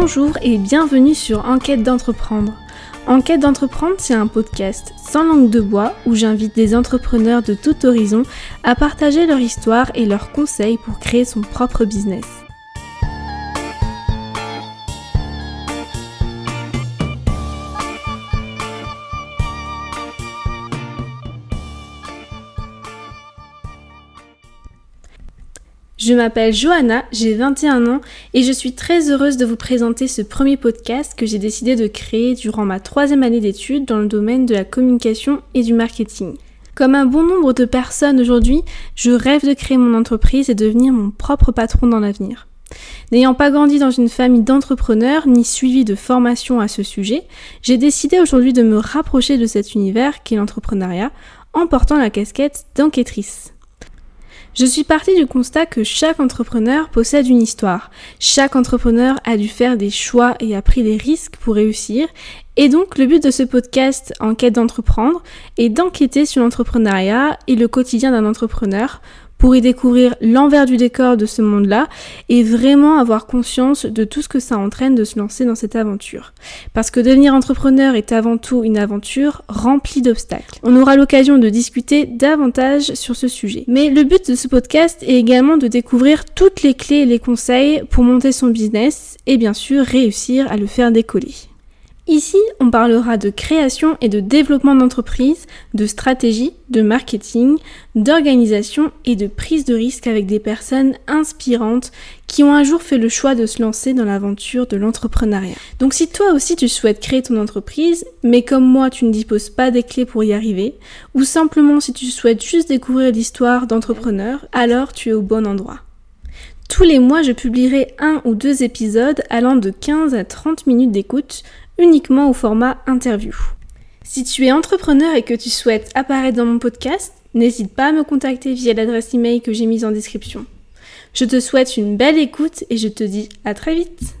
Bonjour et bienvenue sur Enquête d'entreprendre. Enquête d'entreprendre, c'est un podcast sans langue de bois où j'invite des entrepreneurs de tout horizon à partager leur histoire et leurs conseils pour créer son propre business. Je m'appelle Johanna, j'ai 21 ans et je suis très heureuse de vous présenter ce premier podcast que j'ai décidé de créer durant ma troisième année d'études dans le domaine de la communication et du marketing. Comme un bon nombre de personnes aujourd'hui, je rêve de créer mon entreprise et devenir mon propre patron dans l'avenir. N'ayant pas grandi dans une famille d'entrepreneurs ni suivi de formation à ce sujet, j'ai décidé aujourd'hui de me rapprocher de cet univers qu'est l'entrepreneuriat en portant la casquette d'enquêtrice. Je suis partie du constat que chaque entrepreneur possède une histoire. Chaque entrepreneur a dû faire des choix et a pris des risques pour réussir. Et donc le but de ce podcast Enquête d'entreprendre est d'enquêter sur l'entrepreneuriat et le quotidien d'un entrepreneur pour y découvrir l'envers du décor de ce monde-là et vraiment avoir conscience de tout ce que ça entraîne de se lancer dans cette aventure. Parce que devenir entrepreneur est avant tout une aventure remplie d'obstacles. On aura l'occasion de discuter davantage sur ce sujet. Mais le but de ce podcast est également de découvrir toutes les clés et les conseils pour monter son business et bien sûr réussir à le faire décoller. Ici, on parlera de création et de développement d'entreprise, de stratégie, de marketing, d'organisation et de prise de risque avec des personnes inspirantes qui ont un jour fait le choix de se lancer dans l'aventure de l'entrepreneuriat. Donc si toi aussi tu souhaites créer ton entreprise, mais comme moi tu ne disposes pas des clés pour y arriver, ou simplement si tu souhaites juste découvrir l'histoire d'entrepreneurs, alors tu es au bon endroit. Tous les mois, je publierai un ou deux épisodes allant de 15 à 30 minutes d'écoute uniquement au format interview. Si tu es entrepreneur et que tu souhaites apparaître dans mon podcast, n'hésite pas à me contacter via l'adresse email que j'ai mise en description. Je te souhaite une belle écoute et je te dis à très vite